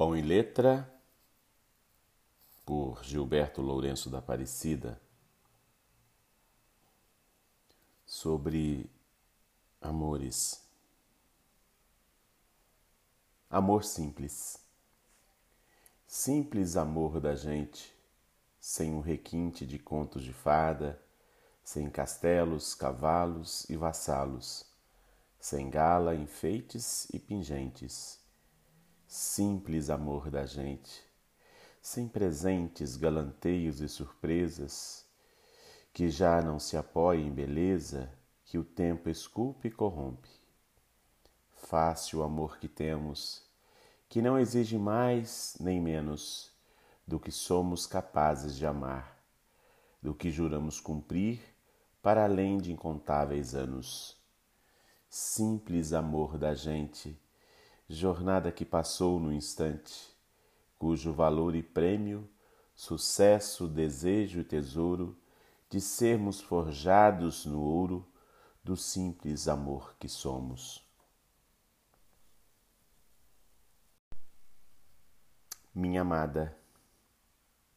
Pão e Letra, por Gilberto Lourenço da Aparecida, sobre amores. Amor simples. Simples amor da gente, sem um requinte de contos de fada, sem castelos, cavalos e vassalos, sem gala, enfeites e pingentes simples amor da gente, sem presentes, galanteios e surpresas, que já não se apoia em beleza que o tempo esculpe e corrompe. Fácil o amor que temos, que não exige mais nem menos do que somos capazes de amar, do que juramos cumprir para além de incontáveis anos. Simples amor da gente, jornada que passou no instante, cujo valor e prêmio, sucesso, desejo e tesouro de sermos forjados no ouro do simples amor que somos. Minha amada,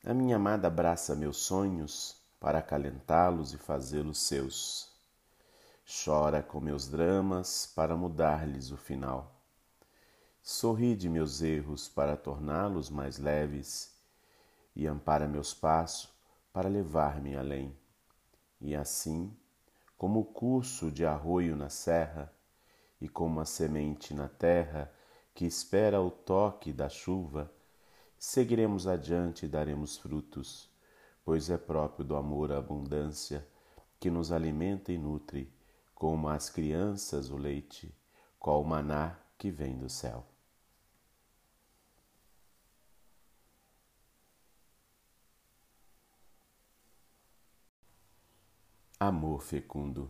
a minha amada abraça meus sonhos para acalentá-los e fazê-los seus. Chora com meus dramas para mudar-lhes o final Sorri de meus erros para torná-los mais leves e ampara meus passos para levar-me além. E assim, como o curso de arroio na serra e como a semente na terra que espera o toque da chuva, seguiremos adiante e daremos frutos, pois é próprio do amor a abundância que nos alimenta e nutre, como as crianças o leite, qual o maná que vem do céu. Amor fecundo.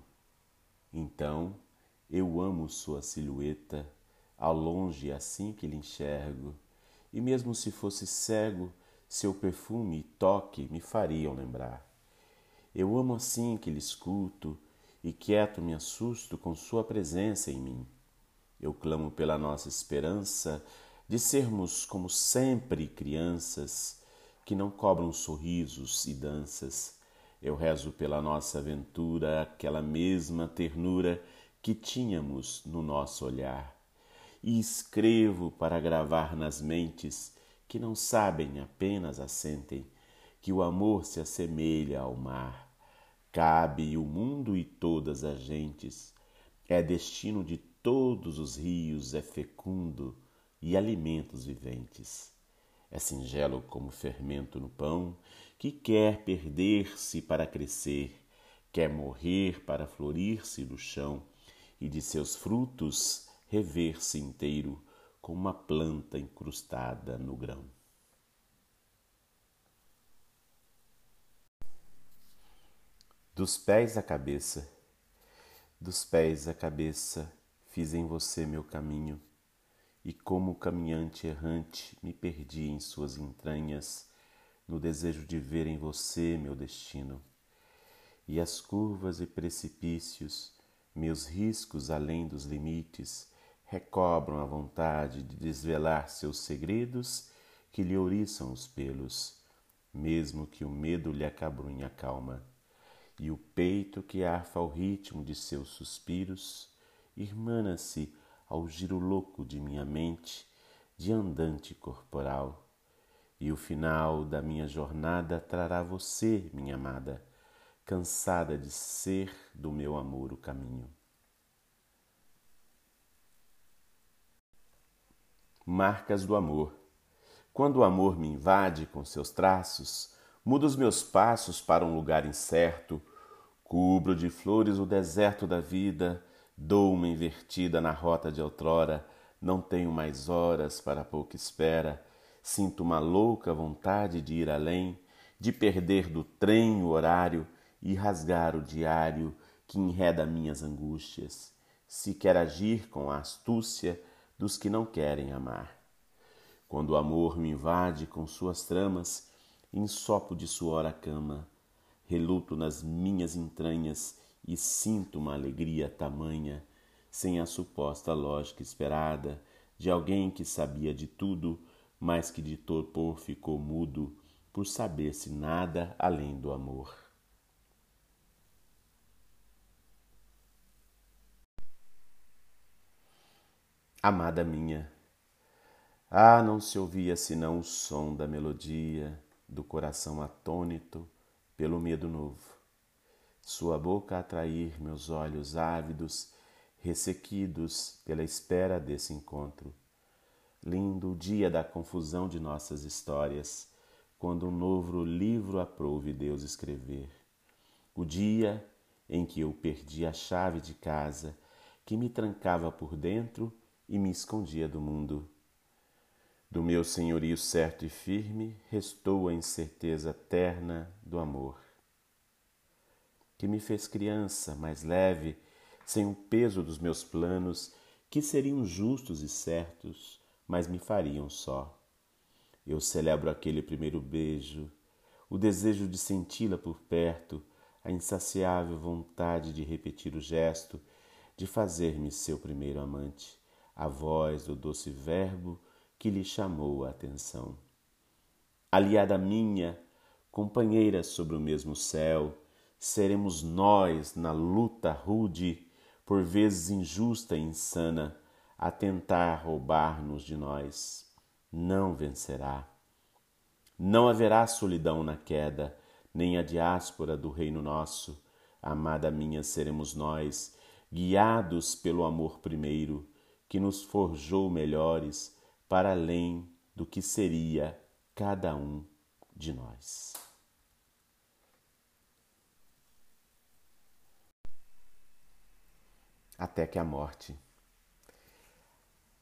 Então eu amo sua silhueta, ao longe assim que lhe enxergo, e mesmo se fosse cego, seu perfume e toque me fariam lembrar. Eu amo assim que lhe escuto, e quieto me assusto com sua presença em mim. Eu clamo pela nossa esperança de sermos como sempre crianças que não cobram sorrisos e danças eu rezo pela nossa aventura aquela mesma ternura que tínhamos no nosso olhar. E escrevo para gravar nas mentes que não sabem, apenas assentem, que o amor se assemelha ao mar. Cabe o mundo e todas as gentes. É destino de todos os rios, é fecundo e alimenta os viventes. É singelo como fermento no pão que quer perder-se para crescer, quer morrer para florir-se no chão e de seus frutos rever-se inteiro como uma planta incrustada no grão. Dos pés à cabeça, dos pés à cabeça, fiz em você meu caminho, e como caminhante errante me perdi em suas entranhas no desejo de ver em você meu destino. E as curvas e precipícios, meus riscos além dos limites, recobram a vontade de desvelar seus segredos que lhe ouriçam os pelos, mesmo que o medo lhe acabrunhe a calma. E o peito que arfa ao ritmo de seus suspiros, irmana-se ao giro louco de minha mente, de andante corporal e o final da minha jornada trará você, minha amada, cansada de ser do meu amor o caminho. Marcas do amor. Quando o amor me invade com seus traços, mudo os meus passos para um lugar incerto, cubro de flores o deserto da vida, dou uma invertida na rota de outrora, não tenho mais horas para pouca espera. Sinto uma louca vontade de ir além, de perder do trem o horário e rasgar o diário que enreda minhas angústias, se quer agir com a astúcia dos que não querem amar. Quando o amor me invade com suas tramas, ensopo de suor a cama, reluto nas minhas entranhas e sinto uma alegria tamanha, sem a suposta lógica esperada de alguém que sabia de tudo mas que de torpor ficou mudo por saber-se nada além do amor. Amada minha, ah, não se ouvia senão o som da melodia do coração atônito pelo medo novo. Sua boca atrair meus olhos ávidos, ressequidos pela espera desse encontro. Lindo dia da confusão de nossas histórias, quando um novo livro aprouve Deus escrever. O dia em que eu perdi a chave de casa, que me trancava por dentro e me escondia do mundo. Do meu senhorio certo e firme restou a incerteza terna do amor, que me fez criança, mais leve, sem o peso dos meus planos, que seriam justos e certos, mas me fariam só. Eu celebro aquele primeiro beijo, o desejo de senti-la por perto, a insaciável vontade de repetir o gesto, de fazer-me seu primeiro amante a voz do doce verbo que lhe chamou a atenção. Aliada minha, companheira sobre o mesmo céu, seremos nós na luta rude, por vezes injusta e insana, a tentar roubar-nos de nós. Não vencerá. Não haverá solidão na queda, nem a diáspora do reino nosso. Amada minha, seremos nós, guiados pelo amor primeiro, que nos forjou melhores para além do que seria cada um de nós. Até que a morte,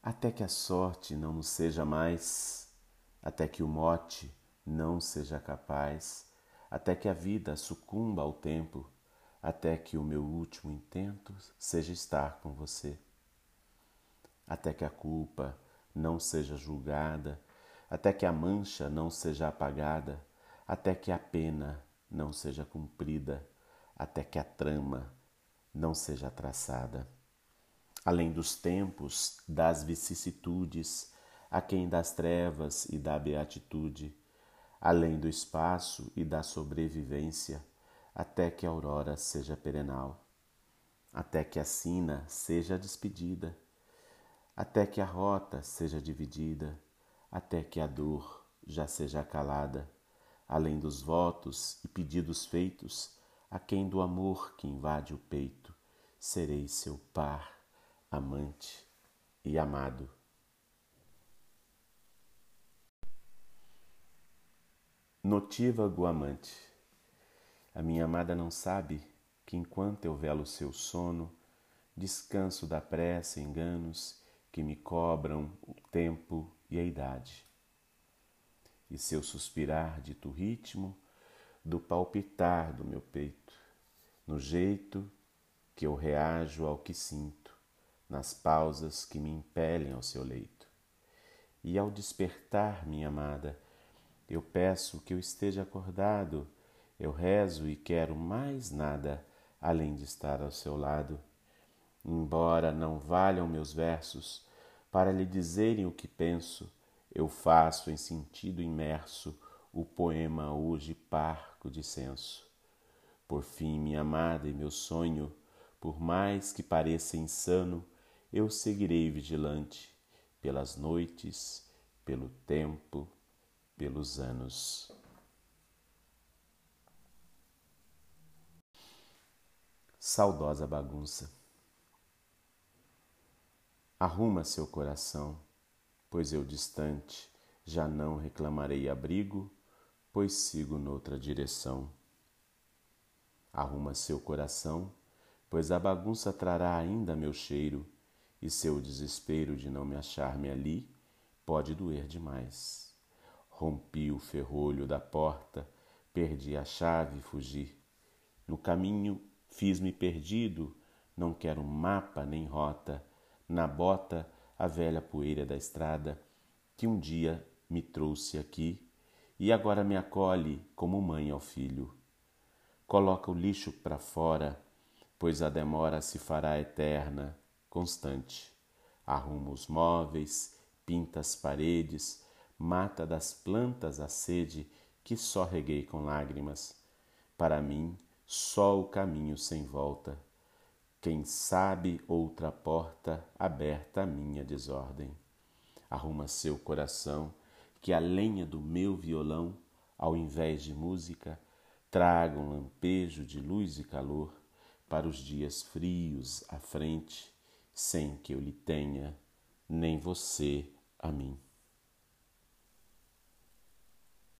até que a sorte não nos seja mais, até que o mote não seja capaz, até que a vida sucumba ao tempo, até que o meu último intento seja estar com você até que a culpa não seja julgada, até que a mancha não seja apagada, até que a pena não seja cumprida, até que a trama não seja traçada. Além dos tempos, das vicissitudes, aquém das trevas e da beatitude, além do espaço e da sobrevivência, até que a aurora seja perenal, até que a sina seja despedida, até que a rota seja dividida, até que a dor já seja calada, além dos votos e pedidos feitos, a quem do amor que invade o peito, serei seu par, amante e amado. Notívago amante, a minha amada não sabe que enquanto eu velo seu sono, descanso da pressa e enganos que me cobram o tempo e a idade. E seu suspirar dito ritmo do palpitar do meu peito, no jeito que eu reajo ao que sinto, nas pausas que me impelem ao seu leito. E ao despertar, minha amada, eu peço que eu esteja acordado, eu rezo e quero mais nada além de estar ao seu lado Embora não valham meus versos para lhe dizerem o que penso, eu faço em sentido imerso o poema hoje parco de senso. Por fim, minha amada e meu sonho, por mais que pareça insano, eu seguirei vigilante pelas noites, pelo tempo, pelos anos. Saudosa bagunça. Arruma seu coração, pois eu distante já não reclamarei abrigo, pois sigo noutra direção. Arruma seu coração, pois a bagunça trará ainda meu cheiro, e seu desespero de não me achar-me ali pode doer demais. Rompi o ferrolho da porta, perdi a chave e fugi. No caminho fiz-me perdido, não quero mapa nem rota na bota a velha poeira da estrada que um dia me trouxe aqui e agora me acolhe como mãe ao filho. Coloca o lixo para fora, pois a demora se fará eterna, constante. Arruma os móveis, pinta as paredes, mata das plantas a sede que só reguei com lágrimas. Para mim, só o caminho sem volta. Quem sabe outra porta aberta à minha desordem. Arruma seu coração, que a lenha do meu violão, ao invés de música, traga um lampejo de luz e calor para os dias frios à frente, sem que eu lhe tenha, nem você a mim.